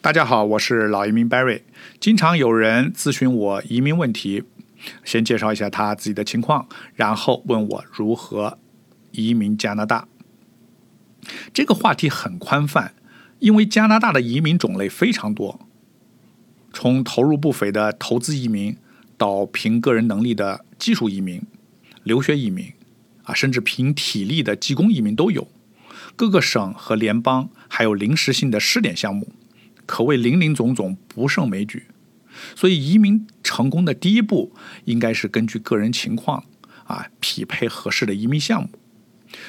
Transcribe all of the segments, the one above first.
大家好，我是老移民 Barry。经常有人咨询我移民问题，先介绍一下他自己的情况，然后问我如何移民加拿大。这个话题很宽泛，因为加拿大的移民种类非常多，从投入不菲的投资移民，到凭个人能力的技术移民、留学移民，啊，甚至凭体力的技工移民都有。各个省和联邦还有临时性的试点项目。可谓林林总总，不胜枚举。所以，移民成功的第一步，应该是根据个人情况啊，匹配合适的移民项目。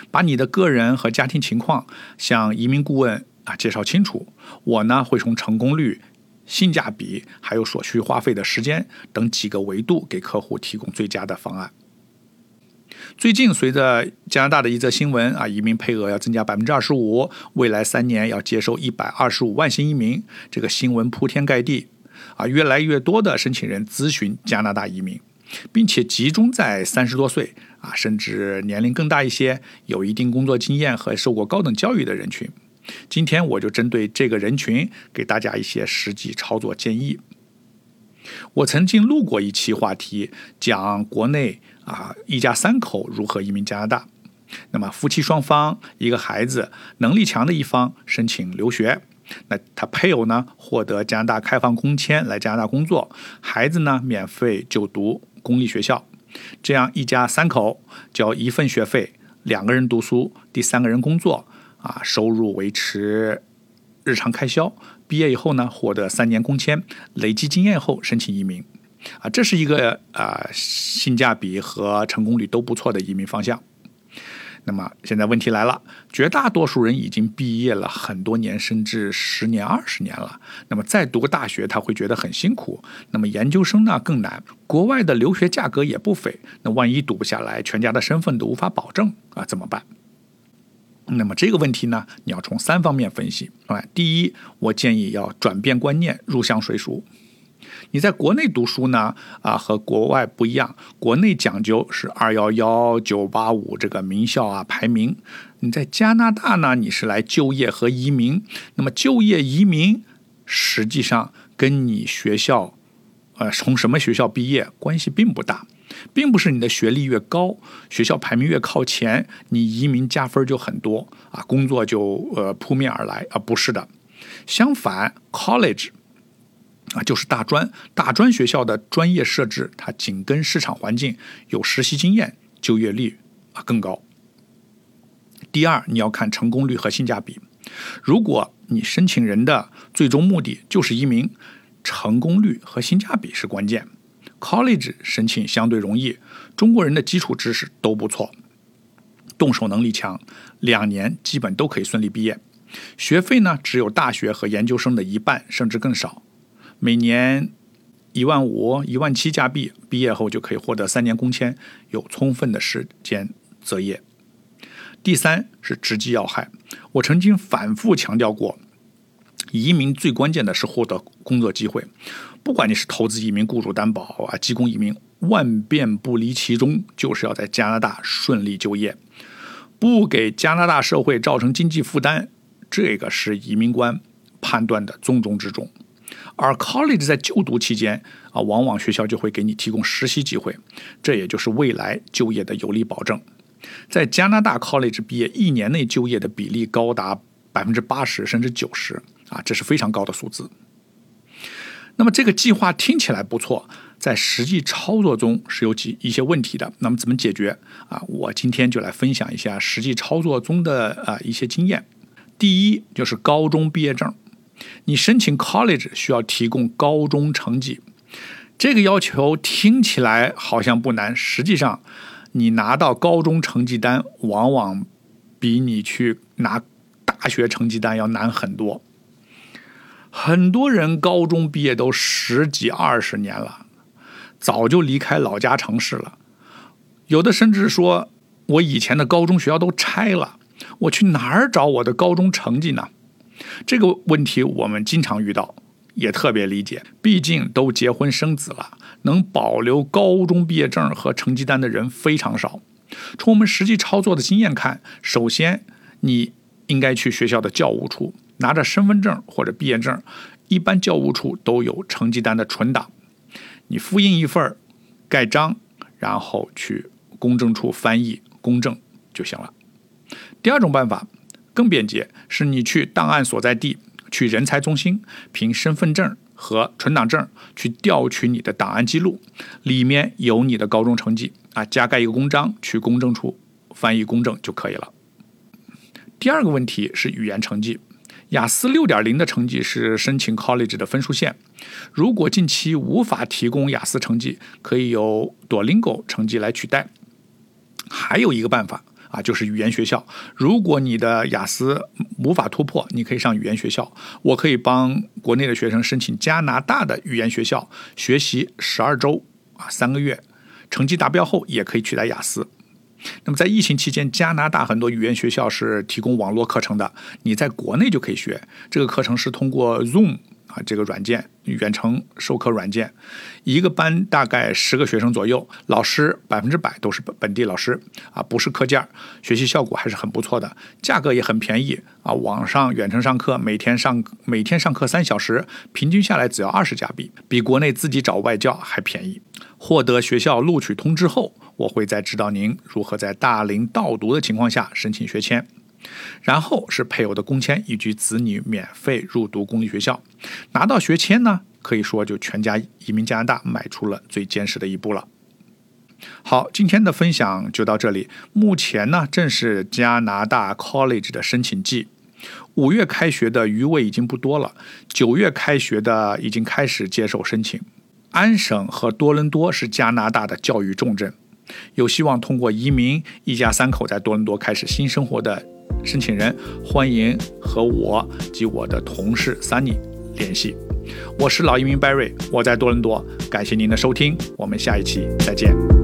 把你的个人和家庭情况向移民顾问啊介绍清楚。我呢，会从成功率、性价比，还有所需花费的时间等几个维度，给客户提供最佳的方案。最近，随着加拿大的一则新闻啊，移民配额要增加百分之二十五，未来三年要接收一百二十五万新移民。这个新闻铺天盖地，啊，越来越多的申请人咨询加拿大移民，并且集中在三十多岁啊，甚至年龄更大一些、有一定工作经验和受过高等教育的人群。今天我就针对这个人群，给大家一些实际操作建议。我曾经录过一期话题，讲国内啊一家三口如何移民加拿大。那么夫妻双方一个孩子，能力强的一方申请留学，那他配偶呢获得加拿大开放工签来加拿大工作，孩子呢免费就读公立学校。这样一家三口交一份学费，两个人读书，第三个人工作，啊收入维持日常开销。毕业以后呢，获得三年工签，累积经验后申请移民，啊，这是一个啊性价比和成功率都不错的移民方向。那么现在问题来了，绝大多数人已经毕业了很多年，甚至十年、二十年了。那么再读个大学，他会觉得很辛苦。那么研究生呢更难，国外的留学价格也不菲。那万一读不下来，全家的身份都无法保证啊，怎么办？那么这个问题呢，你要从三方面分析啊。第一，我建议要转变观念，入乡随俗。你在国内读书呢，啊，和国外不一样。国内讲究是二幺幺、九八五这个名校啊排名。你在加拿大呢，你是来就业和移民。那么就业移民实际上跟你学校，呃，从什么学校毕业关系并不大。并不是你的学历越高，学校排名越靠前，你移民加分就很多啊，工作就呃扑面而来啊，不是的。相反，college 啊就是大专，大专学校的专业设置，它紧跟市场环境，有实习经验，就业率啊更高。第二，你要看成功率和性价比。如果你申请人的最终目的就是移民，成功率和性价比是关键。College 申请相对容易，中国人的基础知识都不错，动手能力强，两年基本都可以顺利毕业。学费呢，只有大学和研究生的一半，甚至更少，每年一万五、一万七加币，毕业后就可以获得三年工签，有充分的时间择业。第三是直击要害，我曾经反复强调过，移民最关键的是获得工作机会。不管你是投资移民、雇主担保啊、技工移民，万变不离其中，就是要在加拿大顺利就业，不给加拿大社会造成经济负担，这个是移民官判断的重中之重。而 college 在就读期间啊，往往学校就会给你提供实习机会，这也就是未来就业的有力保证。在加拿大 college 毕业一年内就业的比例高达百分之八十甚至九十啊，这是非常高的数字。那么这个计划听起来不错，在实际操作中是有几一些问题的。那么怎么解决啊？我今天就来分享一下实际操作中的啊一些经验。第一就是高中毕业证，你申请 college 需要提供高中成绩，这个要求听起来好像不难，实际上你拿到高中成绩单，往往比你去拿大学成绩单要难很多。很多人高中毕业都十几二十年了，早就离开老家城市了。有的甚至说：“我以前的高中学校都拆了，我去哪儿找我的高中成绩呢？”这个问题我们经常遇到，也特别理解。毕竟都结婚生子了，能保留高中毕业证和成绩单的人非常少。从我们实际操作的经验看，首先你应该去学校的教务处。拿着身份证或者毕业证，一般教务处都有成绩单的存档，你复印一份盖章，然后去公证处翻译公证就行了。第二种办法更便捷，是你去档案所在地，去人才中心，凭身份证和存档证去调取你的档案记录，里面有你的高中成绩啊，加盖一个公章，去公证处翻译公证就可以了。第二个问题是语言成绩，雅思六点零的成绩是申请 college 的分数线。如果近期无法提供雅思成绩，可以由 Duolingo 成绩来取代。还有一个办法啊，就是语言学校。如果你的雅思无法突破，你可以上语言学校。我可以帮国内的学生申请加拿大的语言学校，学习十二周啊，三个月，成绩达标后也可以取代雅思。那么在疫情期间，加拿大很多语言学校是提供网络课程的，你在国内就可以学。这个课程是通过 Zoom 这个软件远程授课软件，一个班大概十个学生左右，老师百分之百都是本本地老师啊，不是课件，学习效果还是很不错的，价格也很便宜啊。网上远程上课，每天上每天上课三小时，平均下来只要二十加币，比国内自己找外教还便宜。获得学校录取通知后。我会再指导您如何在大龄倒读的情况下申请学签，然后是配偶的工签以及子女免费入读公立学校。拿到学签呢，可以说就全家移民加拿大迈出了最坚实的一步了。好，今天的分享就到这里。目前呢，正是加拿大 college 的申请季，五月开学的余位已经不多了，九月开学的已经开始接受申请。安省和多伦多是加拿大的教育重镇。有希望通过移民一家三口在多伦多开始新生活的申请人，欢迎和我及我的同事 Sunny 联系。我是老移民 Barry，我在多伦多，感谢您的收听，我们下一期再见。